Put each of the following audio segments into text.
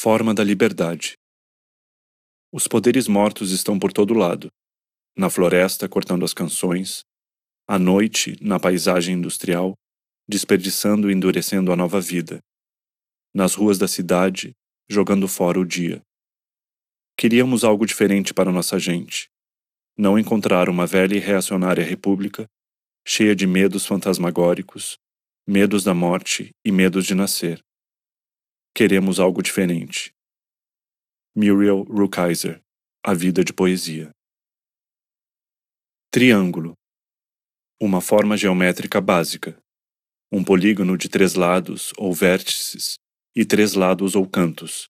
Forma da liberdade. Os poderes mortos estão por todo lado. Na floresta, cortando as canções. À noite, na paisagem industrial, desperdiçando e endurecendo a nova vida. Nas ruas da cidade, jogando fora o dia. Queríamos algo diferente para nossa gente. Não encontrar uma velha e reacionária república, cheia de medos fantasmagóricos, medos da morte e medos de nascer. Queremos algo diferente. Muriel Rukeyser A Vida de Poesia Triângulo Uma forma geométrica básica. Um polígono de três lados ou vértices e três lados ou cantos.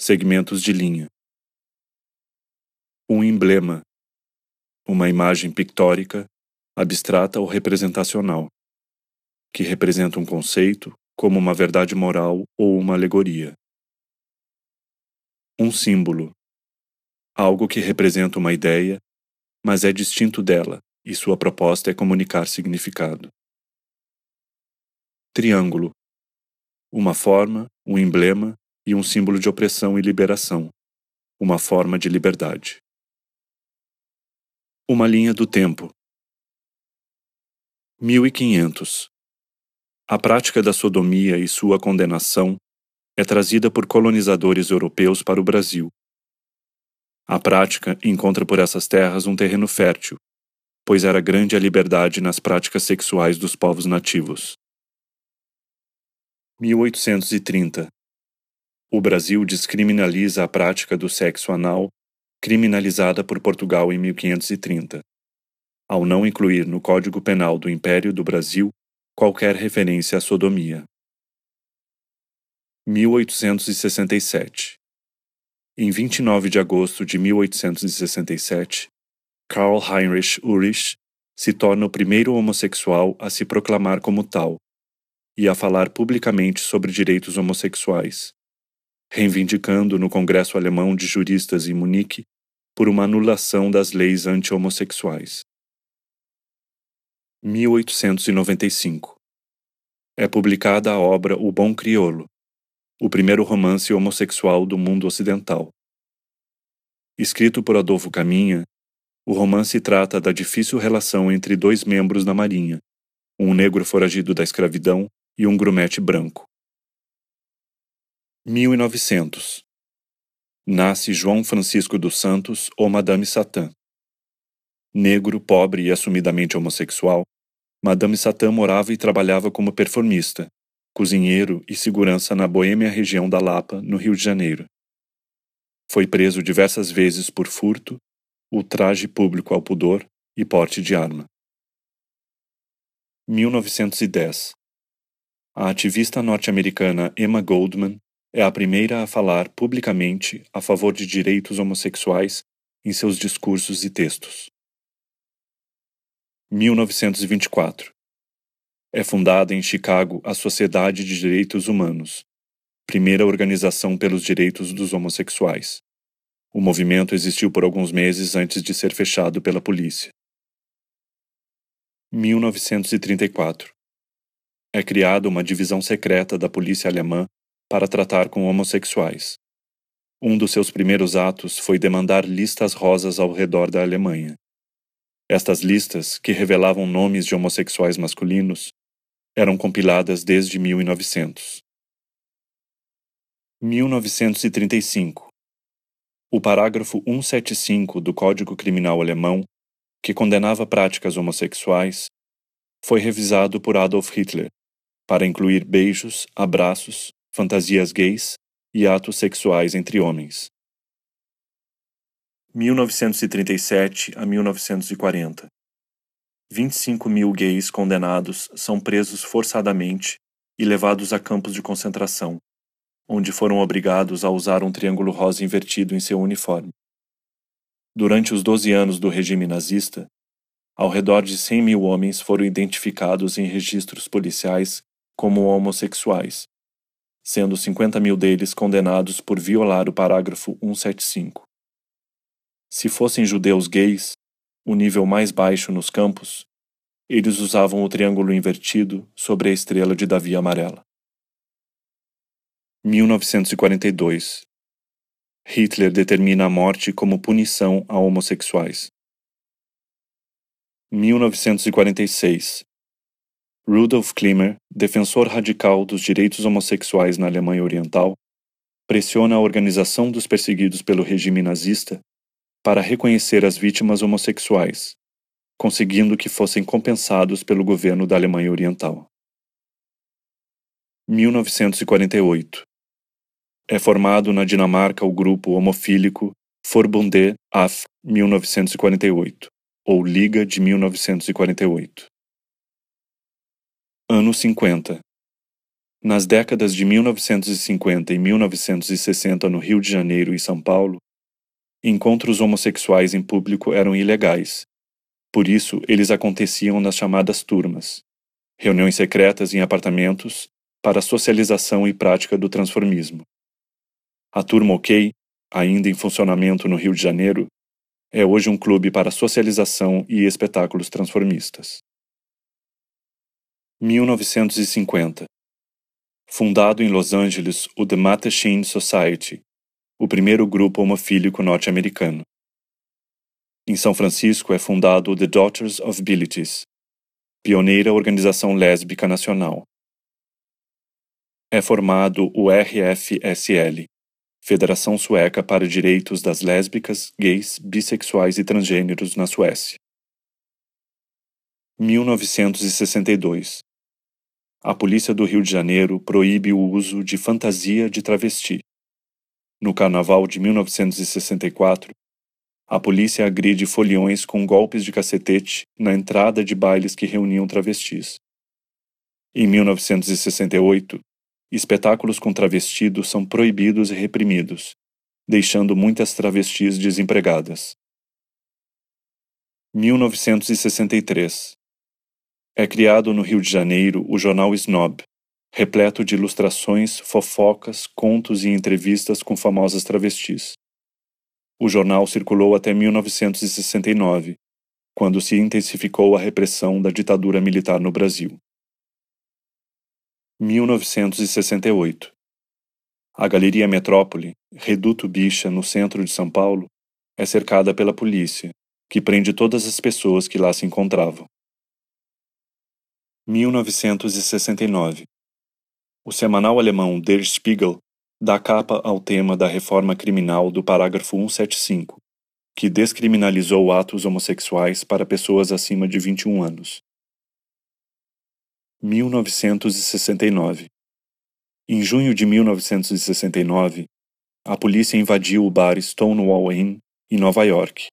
Segmentos de linha. Um emblema. Uma imagem pictórica, abstrata ou representacional, que representa um conceito, como uma verdade moral ou uma alegoria. Um símbolo. Algo que representa uma ideia, mas é distinto dela, e sua proposta é comunicar significado. Triângulo. Uma forma, um emblema e um símbolo de opressão e liberação. Uma forma de liberdade. Uma linha do tempo. 1500 a prática da sodomia e sua condenação é trazida por colonizadores europeus para o Brasil. A prática encontra por essas terras um terreno fértil, pois era grande a liberdade nas práticas sexuais dos povos nativos. 1830 O Brasil descriminaliza a prática do sexo anal, criminalizada por Portugal em 1530, ao não incluir no Código Penal do Império do Brasil qualquer referência à sodomia. 1867 Em 29 de agosto de 1867, Karl Heinrich Ulrich se torna o primeiro homossexual a se proclamar como tal e a falar publicamente sobre direitos homossexuais, reivindicando no Congresso Alemão de Juristas em Munique por uma anulação das leis anti-homossexuais. 1895. É publicada a obra O Bom Criolo, o primeiro romance homossexual do mundo ocidental. Escrito por Adolfo Caminha, o romance trata da difícil relação entre dois membros da Marinha, um negro foragido da escravidão e um grumete branco. 1900. Nasce João Francisco dos Santos ou Madame Satã. Negro, pobre e assumidamente homossexual, Madame Satã morava e trabalhava como performista, cozinheiro e segurança na boêmia região da Lapa, no Rio de Janeiro. Foi preso diversas vezes por furto, ultraje público ao pudor e porte de arma. 1910 A ativista norte-americana Emma Goldman é a primeira a falar publicamente a favor de direitos homossexuais em seus discursos e textos. 1924. É fundada em Chicago a Sociedade de Direitos Humanos, primeira organização pelos direitos dos homossexuais. O movimento existiu por alguns meses antes de ser fechado pela polícia. 1934. É criada uma divisão secreta da polícia alemã para tratar com homossexuais. Um dos seus primeiros atos foi demandar listas rosas ao redor da Alemanha. Estas listas, que revelavam nomes de homossexuais masculinos, eram compiladas desde 1900. 1935. O parágrafo 175 do Código Criminal Alemão, que condenava práticas homossexuais, foi revisado por Adolf Hitler para incluir beijos, abraços, fantasias gays e atos sexuais entre homens. 1937 a 1940. 25 mil gays condenados são presos forçadamente e levados a campos de concentração, onde foram obrigados a usar um triângulo rosa invertido em seu uniforme. Durante os 12 anos do regime nazista, ao redor de 100 mil homens foram identificados em registros policiais como homossexuais, sendo 50 mil deles condenados por violar o parágrafo 175. Se fossem judeus gays, o nível mais baixo nos campos, eles usavam o triângulo invertido sobre a estrela de Davi amarela. 1942 Hitler determina a morte como punição a homossexuais. 1946 Rudolf Klimmer, defensor radical dos direitos homossexuais na Alemanha Oriental, pressiona a organização dos perseguidos pelo regime nazista para reconhecer as vítimas homossexuais, conseguindo que fossem compensados pelo governo da Alemanha Oriental. 1948 É formado na Dinamarca o grupo homofílico Forbundet af 1948, ou Liga de 1948. Anos 50 Nas décadas de 1950 e 1960 no Rio de Janeiro e São Paulo, encontros homossexuais em público eram ilegais. Por isso, eles aconteciam nas chamadas turmas, reuniões secretas em apartamentos para socialização e prática do transformismo. A Turma OK, ainda em funcionamento no Rio de Janeiro, é hoje um clube para socialização e espetáculos transformistas. 1950 Fundado em Los Angeles o The Mattachine Society, o primeiro grupo homofílico norte-americano. Em São Francisco é fundado o The Daughters of Bilitis, pioneira organização lésbica nacional é formado o RFSL, Federação Sueca para Direitos das Lésbicas, Gays, Bissexuais e Transgêneros na Suécia. 1962 A Polícia do Rio de Janeiro proíbe o uso de fantasia de travesti. No Carnaval de 1964, a polícia agride foliões com golpes de cacetete na entrada de bailes que reuniam travestis. Em 1968, espetáculos com travestidos são proibidos e reprimidos, deixando muitas travestis desempregadas. 1963 É criado no Rio de Janeiro o jornal Snob, repleto de ilustrações, fofocas, contos e entrevistas com famosas travestis. O jornal circulou até 1969, quando se intensificou a repressão da ditadura militar no Brasil. 1968 A Galeria Metrópole, reduto bicha no centro de São Paulo, é cercada pela polícia, que prende todas as pessoas que lá se encontravam. 1969 O semanal alemão Der Spiegel dá capa ao tema da reforma criminal do parágrafo 175, que descriminalizou atos homossexuais para pessoas acima de 21 anos. 1969 Em junho de 1969, a polícia invadiu o bar Stonewall Inn, em Nova York,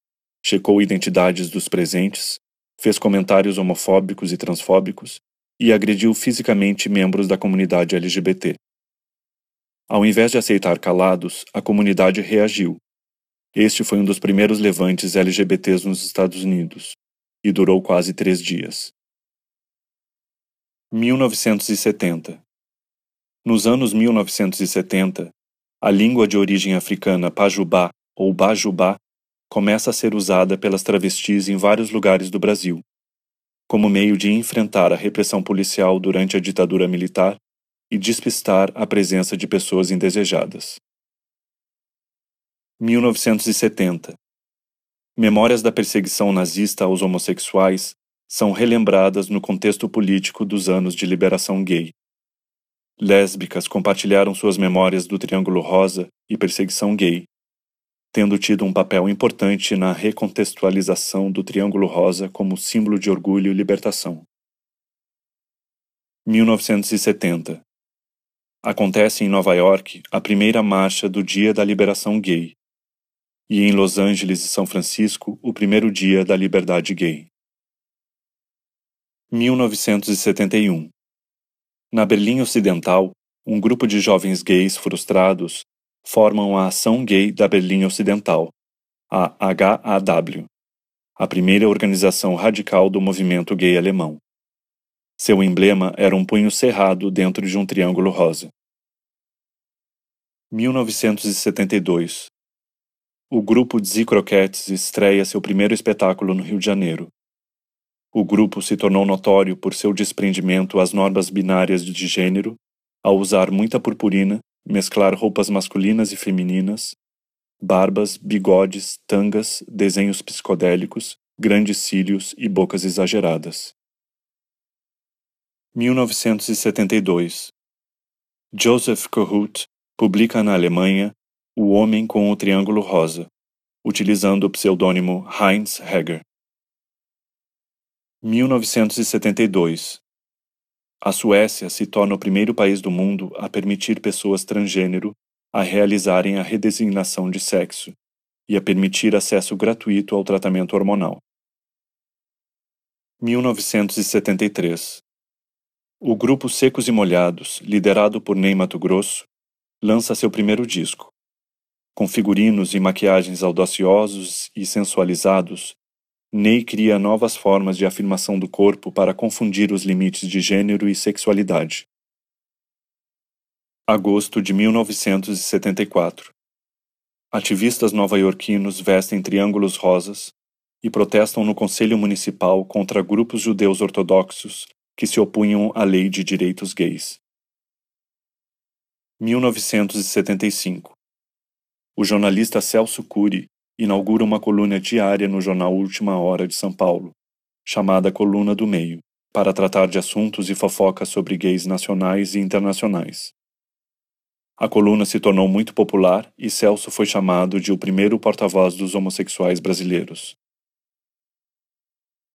checou identidades dos presentes, fez comentários homofóbicos e transfóbicos e agrediu fisicamente membros da comunidade LGBT. Ao invés de aceitar calados, a comunidade reagiu. Este foi um dos primeiros levantes LGBTs nos Estados Unidos, e durou quase três dias. 1970 Nos anos 1970, a língua de origem africana pajubá ou bajubá começa a ser usada pelas travestis em vários lugares do Brasil, como meio de enfrentar a repressão policial durante a ditadura militar e despistar a presença de pessoas indesejadas. 1970 Memórias da perseguição nazista aos homossexuais são relembradas no contexto político dos anos de liberação gay. Lésbicas compartilharam suas memórias do Triângulo Rosa e perseguição gay, tendo tido um papel importante na recontextualização do Triângulo Rosa como símbolo de orgulho e libertação. 1970 Acontece em Nova York a primeira marcha do Dia da Liberação Gay, e em Los Angeles e São Francisco o primeiro Dia da Liberdade Gay. 1971 Na Berlim Ocidental, um grupo de jovens gays frustrados formam a Ação Gay da Berlim Ocidental, a HAW, a primeira organização radical do movimento gay alemão. Seu emblema era um punho cerrado dentro de um triângulo rosa. 1972 O grupo Dzi Croquettes estreia seu primeiro espetáculo no Rio de Janeiro, o grupo se tornou notório por seu desprendimento às normas binárias de gênero, ao usar muita purpurina mesclar roupas masculinas e femininas, barbas, bigodes, tangas, desenhos psicodélicos, grandes cílios e bocas exageradas. 1972 Joseph Kohut publica na Alemanha O Homem com o Triângulo Rosa, utilizando o pseudônimo Heinz Heger. 1972 A Suécia se torna o primeiro país do mundo a permitir pessoas transgênero a realizarem a redesignação de sexo e a permitir acesso gratuito ao tratamento hormonal. 1973 O grupo Secos e Molhados, liderado por Ney Mato Grosso, lança seu primeiro disco. Com figurinos e maquiagens audaciosos e sensualizados, Ney cria novas formas de afirmação do corpo para confundir os limites de gênero e sexualidade. Agosto de 1974 Ativistas nova-iorquinos vestem triângulos rosas e protestam no Conselho Municipal contra grupos judeus ortodoxos que se opunham à lei de direitos gays. 1975 O jornalista Celso Cury inaugura uma coluna diária no jornal Última Hora de São Paulo, chamada Coluna do Meio, para tratar de assuntos e fofocas sobre gays nacionais e internacionais. A coluna se tornou muito popular e Celso foi chamado de o primeiro porta-voz dos homossexuais brasileiros.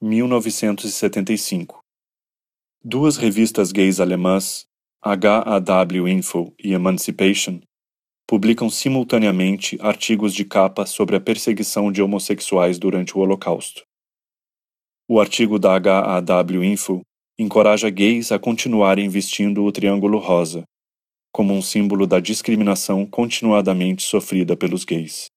1975 Duas revistas gays alemãs, HAW Info e Emancipation, publicam simultaneamente artigos de capa sobre a perseguição de homossexuais durante o Holocausto. O artigo da HAW Info encoraja gays a continuarem vestindo o triângulo rosa, como um símbolo da discriminação continuadamente sofrida pelos gays.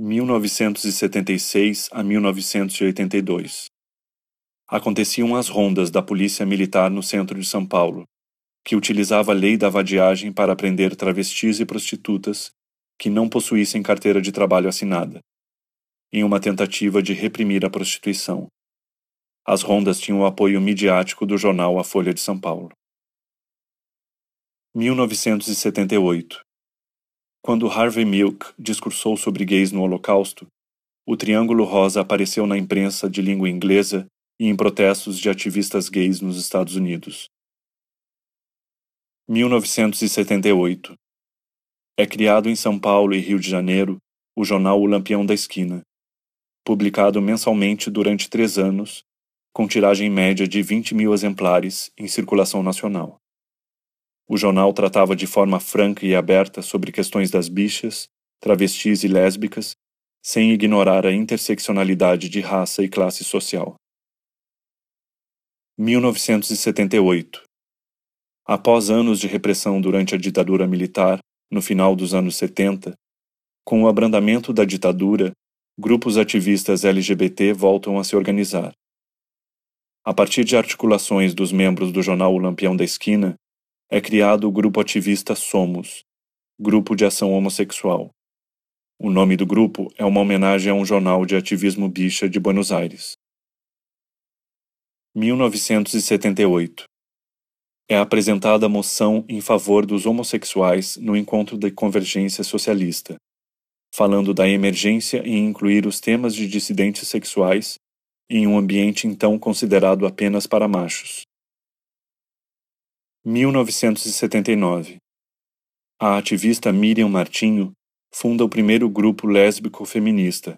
1976 a 1982 Aconteciam as rondas da Polícia Militar no centro de São Paulo, que utilizava a lei da vadiagem para prender travestis e prostitutas que não possuíssem carteira de trabalho assinada, em uma tentativa de reprimir a prostituição. As rondas tinham o apoio midiático do jornal A Folha de São Paulo. 1978 Quando Harvey Milk discursou sobre gays no Holocausto, o Triângulo Rosa apareceu na imprensa de língua inglesa e em protestos de ativistas gays nos Estados Unidos. 1978. É criado em São Paulo e Rio de Janeiro o jornal O Lampião da Esquina, publicado mensalmente durante três anos, com tiragem média de 20 mil exemplares em circulação nacional. O jornal tratava de forma franca e aberta sobre questões das bichas, travestis e lésbicas, sem ignorar a interseccionalidade de raça e classe social. 1978 Após anos de repressão durante a ditadura militar, no final dos anos 70, com o abrandamento da ditadura, grupos ativistas LGBT voltam a se organizar. A partir de articulações dos membros do jornal O Lampião da Esquina, é criado o grupo ativista Somos, Grupo de Ação Homossexual. O nome do grupo é uma homenagem a um jornal de ativismo bicha de Buenos Aires. 1978 é apresentada a moção em favor dos homossexuais no encontro de convergência socialista, falando da emergência em incluir os temas de dissidentes sexuais em um ambiente então considerado apenas para machos. 1979 A ativista Miriam Martinho funda o primeiro grupo lésbico feminista,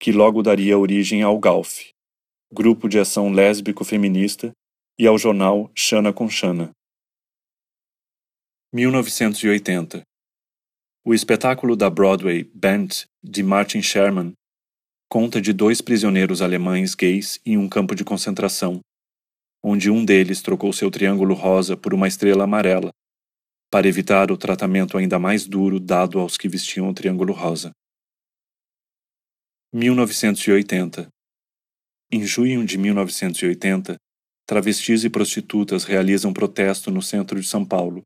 que logo daria origem ao GALF, Grupo de Ação Lésbico Feminista, e ao jornal Xana com Xana. 1980 O espetáculo da Broadway Bent, de Martin Sherman, conta de dois prisioneiros alemães gays em um campo de concentração, onde um deles trocou seu triângulo rosa por uma estrela amarela, para evitar o tratamento ainda mais duro dado aos que vestiam o triângulo rosa. 1980 Em junho de 1980, travestis e prostitutas realizam protesto no centro de São Paulo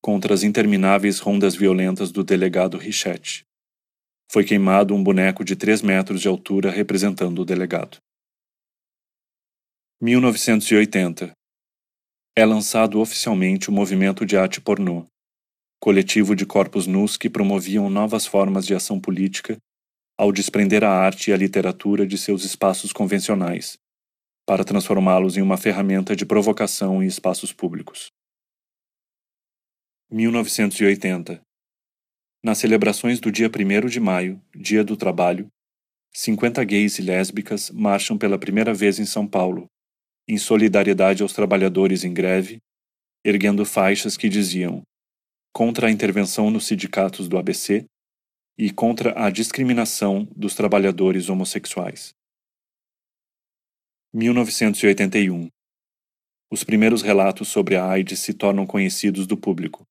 contra as intermináveis rondas violentas do delegado Richette. Foi queimado um boneco de 3 metros de altura representando o delegado. 1980 é lançado oficialmente o movimento de arte pornô, coletivo de corpos nus que promoviam novas formas de ação política ao desprender a arte e a literatura de seus espaços convencionais, para transformá-los em uma ferramenta de provocação em espaços públicos. 1980 Nas celebrações do dia 1 de maio, Dia do Trabalho, 50 gays e lésbicas marcham pela primeira vez em São Paulo, em solidariedade aos trabalhadores em greve, erguendo faixas que diziam contra a intervenção nos sindicatos do ABC e contra a discriminação dos trabalhadores homossexuais. 1981 Os primeiros relatos sobre a AIDS se tornam conhecidos do público,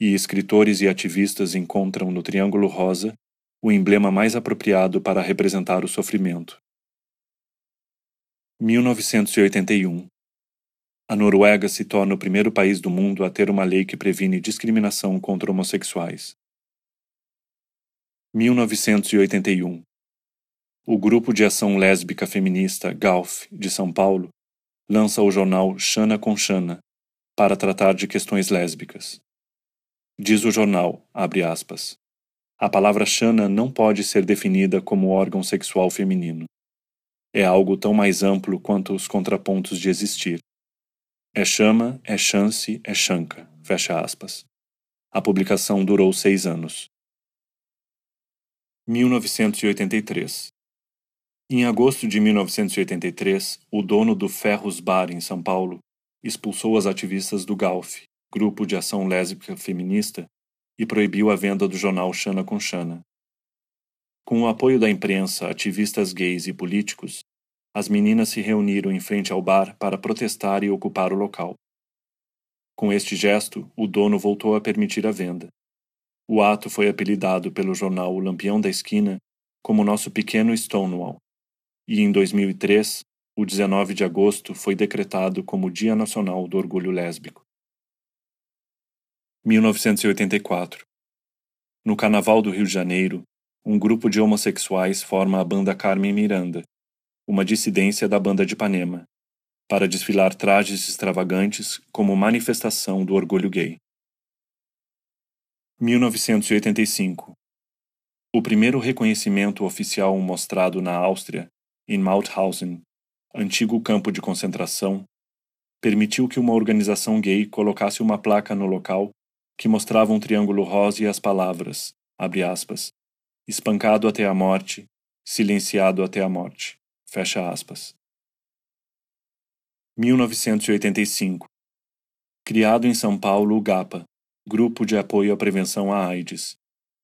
e escritores e ativistas encontram no Triângulo Rosa o emblema mais apropriado para representar o sofrimento. 1981 A Noruega se torna o primeiro país do mundo a ter uma lei que previne discriminação contra homossexuais. 1981 O Grupo de Ação Lésbica Feminista GALF de São Paulo lança o jornal Xana com Xana para tratar de questões lésbicas. Diz o jornal, abre aspas, a palavra Xana não pode ser definida como órgão sexual feminino. É algo tão mais amplo quanto os contrapontos de existir. É chama, é chance, é chanca. Fecha aspas. A publicação durou seis anos. 1983. Em agosto de 1983, o dono do Ferros Bar em São Paulo expulsou as ativistas do GALF, Grupo de Ação Lésbica Feminista, e proibiu a venda do jornal Xana com Xana. Com o apoio da imprensa, ativistas gays e políticos, as meninas se reuniram em frente ao bar para protestar e ocupar o local. Com este gesto, o dono voltou a permitir a venda. O ato foi apelidado pelo jornal O Lampião da Esquina como nosso pequeno Stonewall, e em 2003, o 19 de agosto foi decretado como Dia Nacional do Orgulho Lésbico. 1984 No Carnaval do Rio de Janeiro, um grupo de homossexuais forma a banda Carmen Miranda, uma dissidência da banda de Ipanema, para desfilar trajes extravagantes como manifestação do orgulho gay. 1985 O primeiro reconhecimento oficial mostrado na Áustria, em Mauthausen, antigo campo de concentração, permitiu que uma organização gay colocasse uma placa no local que mostrava um triângulo rosa e as palavras, abre aspas, espancado até a morte, silenciado até a morte, fecha aspas. 1985 Criado em São Paulo o GAPA, Grupo de Apoio à Prevenção à AIDS,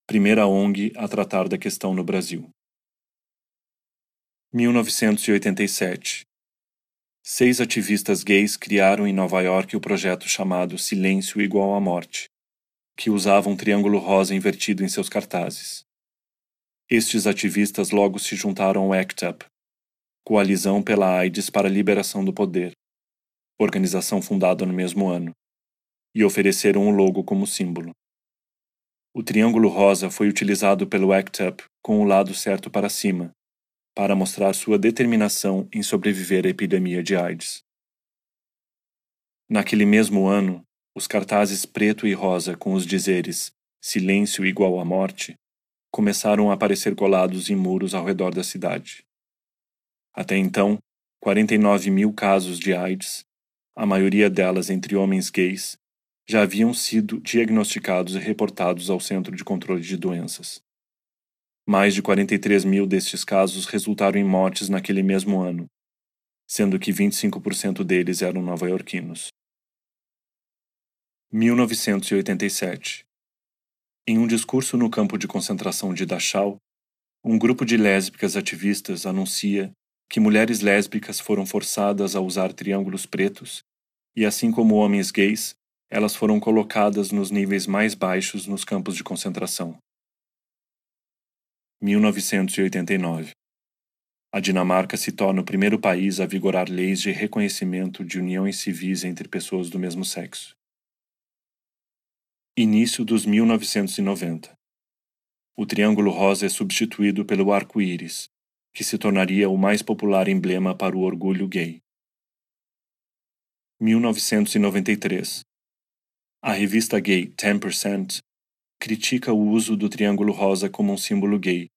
primeira ONG a tratar da questão no Brasil. 1987 Seis ativistas gays criaram em Nova York o projeto chamado Silêncio Igual à Morte, que usava um triângulo rosa invertido em seus cartazes. Estes ativistas logo se juntaram ao ACT UP, Coalizão pela AIDS para a Liberação do Poder, organização fundada no mesmo ano e ofereceram o logo como símbolo. O triângulo rosa foi utilizado pelo ACT UP com o lado certo para cima, para mostrar sua determinação em sobreviver à epidemia de AIDS. Naquele mesmo ano, os cartazes preto e rosa com os dizeres Silêncio igual à morte começaram a aparecer colados em muros ao redor da cidade. Até então, 49 mil casos de AIDS, a maioria delas entre homens gays, já haviam sido diagnosticados e reportados ao Centro de Controle de Doenças. Mais de 43 mil destes casos resultaram em mortes naquele mesmo ano, sendo que 25% deles eram nova-iorquinos. 1987 Em um discurso no campo de concentração de Dachau, um grupo de lésbicas ativistas anuncia que mulheres lésbicas foram forçadas a usar triângulos pretos e, assim como homens gays, elas foram colocadas nos níveis mais baixos nos campos de concentração. 1989 A Dinamarca se torna o primeiro país a vigorar leis de reconhecimento de uniões civis entre pessoas do mesmo sexo. Início dos 1990 O triângulo rosa é substituído pelo arco-íris, que se tornaria o mais popular emblema para o orgulho gay. 1993. A revista gay 10% critica o uso do triângulo rosa como um símbolo gay,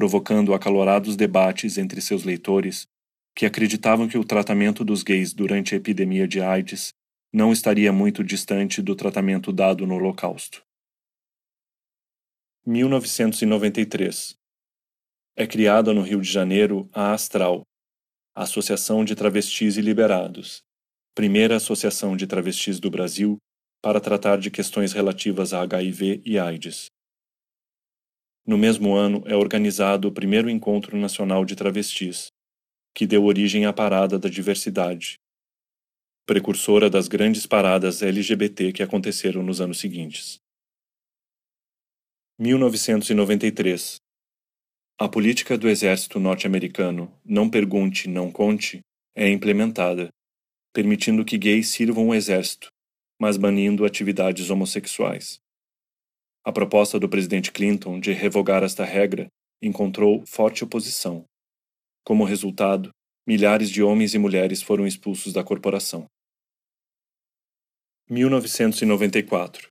provocando acalorados debates entre seus leitores que acreditavam que o tratamento dos gays durante a epidemia de AIDS não estaria muito distante do tratamento dado no Holocausto. 1993 É criada no Rio de Janeiro a Astral, Associação de Travestis e Liberados, primeira associação de travestis do Brasil para tratar de questões relativas a HIV e AIDS. No mesmo ano é organizado o primeiro Encontro Nacional de Travestis, que deu origem à Parada da Diversidade, precursora das grandes paradas LGBT que aconteceram nos anos seguintes. 1993 A política do exército norte-americano Não Pergunte, Não Conte é implementada, permitindo que gays sirvam o exército, mas banindo atividades homossexuais. A proposta do presidente Clinton de revogar esta regra encontrou forte oposição. Como resultado, milhares de homens e mulheres foram expulsos da corporação. 1994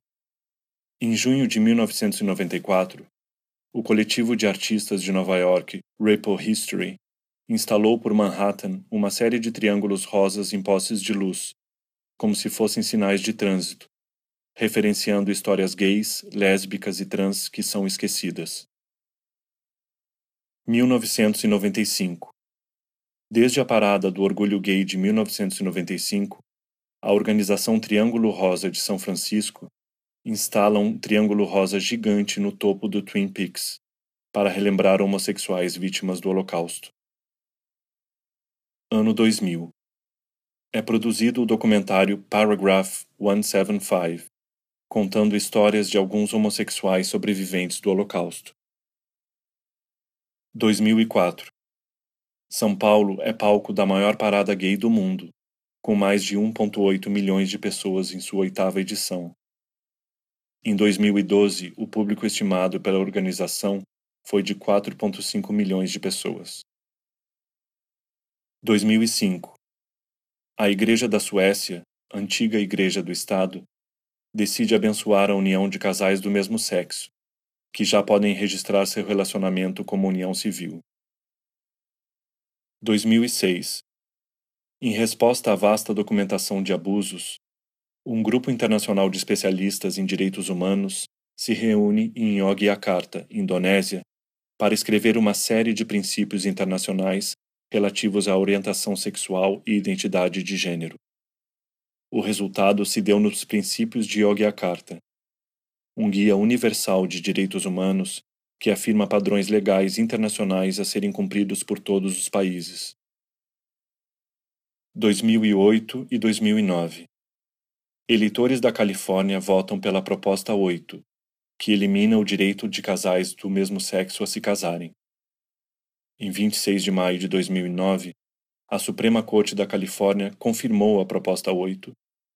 Em junho de 1994, o coletivo de artistas de Nova York, Ripple History, instalou por Manhattan uma série de triângulos rosas em postes de luz, como se fossem sinais de trânsito, referenciando histórias gays, lésbicas e trans que são esquecidas. 1995 Desde a parada do orgulho gay de 1995, a organização Triângulo Rosa de São Francisco instala um triângulo rosa gigante no topo do Twin Peaks para relembrar homossexuais vítimas do Holocausto. Ano 2000 é produzido o documentário Paragraph 175, contando histórias de alguns homossexuais sobreviventes do Holocausto. 2004 São Paulo é palco da maior parada gay do mundo, com mais de 1,8 milhões de pessoas em sua oitava edição. Em 2012, o público estimado pela organização foi de 4,5 milhões de pessoas. 2005 a Igreja da Suécia, antiga Igreja do Estado, decide abençoar a união de casais do mesmo sexo, que já podem registrar seu relacionamento como união civil. 2006 Em resposta à vasta documentação de abusos, um grupo internacional de especialistas em direitos humanos se reúne em Yogyakarta, Indonésia, para escrever uma série de princípios internacionais relativos à orientação sexual e identidade de gênero. O resultado se deu nos Princípios de Yogyakarta, um guia universal de direitos humanos que afirma padrões legais internacionais a serem cumpridos por todos os países. 2008 e 2009 Eleitores da Califórnia votam pela Proposta 8, que elimina o direito de casais do mesmo sexo a se casarem. Em 26 de maio de 2009, a Suprema Corte da Califórnia confirmou a Proposta 8,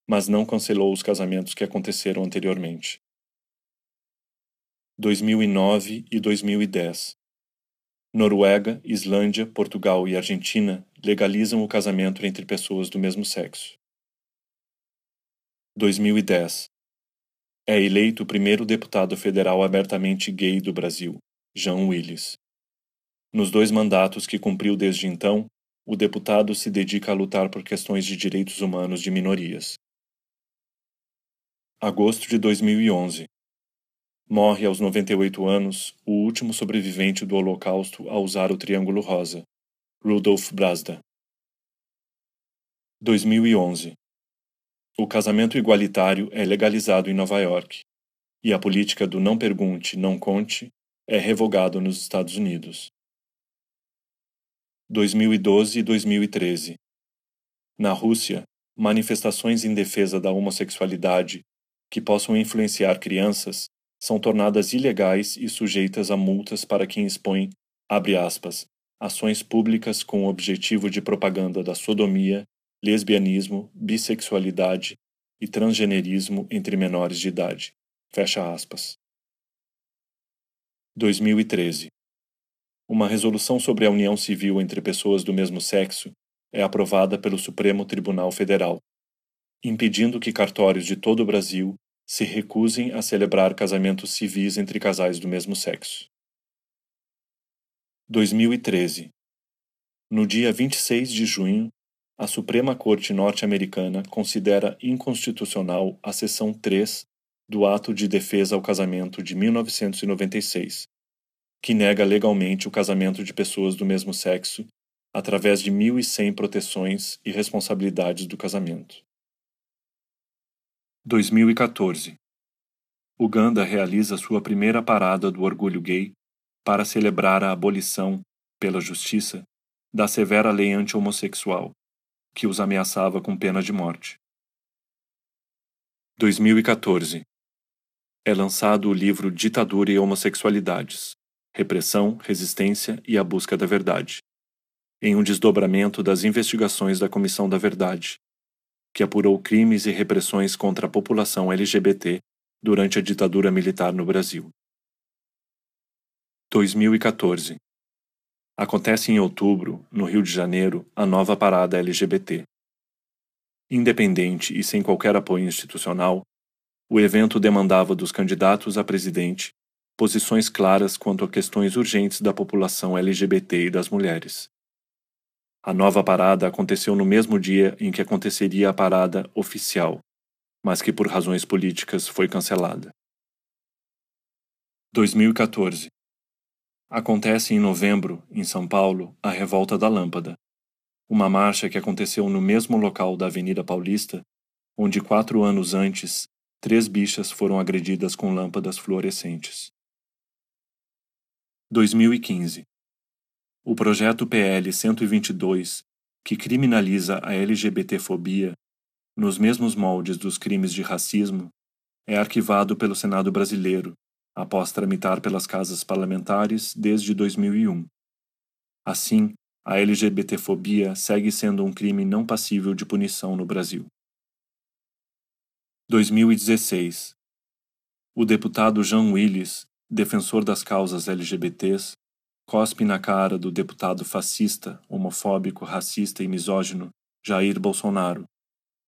mas não cancelou os casamentos que aconteceram anteriormente. 2009 e 2010 Noruega, Islândia, Portugal e Argentina legalizam o casamento entre pessoas do mesmo sexo. 2010 É eleito o primeiro deputado federal abertamente gay do Brasil, Jean Willis. Nos dois mandatos que cumpriu desde então, o deputado se dedica a lutar por questões de direitos humanos de minorias. Agosto de 2011. Morre aos 98 anos o último sobrevivente do Holocausto a usar o Triângulo Rosa, Rudolf Brazda. 2011. O casamento igualitário é legalizado em Nova York, e a política do não pergunte, não conte é revogado nos Estados Unidos. 2012 e 2013. Na Rússia, manifestações em defesa da homossexualidade que possam influenciar crianças são tornadas ilegais e sujeitas a multas para quem expõe, abre aspas, ações públicas com o objetivo de propaganda da sodomia, lesbianismo, bissexualidade e transgenerismo entre menores de idade. Fecha aspas. 2013 uma resolução sobre a união civil entre pessoas do mesmo sexo é aprovada pelo Supremo Tribunal Federal, impedindo que cartórios de todo o Brasil se recusem a celebrar casamentos civis entre casais do mesmo sexo. 2013 No dia 26 de junho, a Suprema Corte norte-americana considera inconstitucional a seção 3 do Ato de Defesa ao Casamento de 1996, que nega legalmente o casamento de pessoas do mesmo sexo através de 1.100 proteções e responsabilidades do casamento. 2014 Uganda realiza sua primeira parada do orgulho gay para celebrar a abolição, pela justiça, da severa lei anti-homossexual, que os ameaçava com pena de morte. 2014 É lançado o livro Ditadura e Homossexualidades repressão, resistência e a busca da verdade, em um desdobramento das investigações da Comissão da Verdade, que apurou crimes e repressões contra a população LGBT durante a ditadura militar no Brasil. 2014 Acontece em outubro, no Rio de Janeiro, a nova parada LGBT. Independente e sem qualquer apoio institucional, o evento demandava dos candidatos a presidente posições claras quanto a questões urgentes da população LGBT e das mulheres. A nova parada aconteceu no mesmo dia em que aconteceria a parada oficial, mas que por razões políticas foi cancelada. 2014 Acontece em novembro, em São Paulo, a Revolta da Lâmpada, uma marcha que aconteceu no mesmo local da Avenida Paulista, onde quatro anos antes, três bichas foram agredidas com lâmpadas fluorescentes. 2015. O projeto PL 122, que criminaliza a LGBTfobia, nos mesmos moldes dos crimes de racismo, é arquivado pelo Senado brasileiro, após tramitar pelas casas parlamentares desde 2001. Assim, a LGBTfobia segue sendo um crime não passível de punição no Brasil. 2016. O deputado Jean Willis defensor das causas LGBTs, cospe na cara do deputado fascista, homofóbico, racista e misógino Jair Bolsonaro,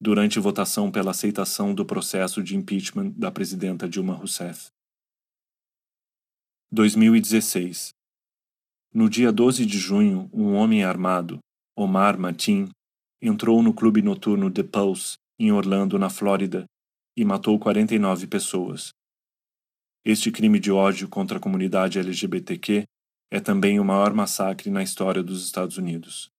durante votação pela aceitação do processo de impeachment da presidenta Dilma Rousseff. 2016 No dia 12 de junho, um homem armado, Omar Matin, entrou no clube noturno The Pulse, em Orlando, na Flórida, e matou 49 pessoas, este crime de ódio contra a comunidade LGBTQ é também o maior massacre na história dos Estados Unidos.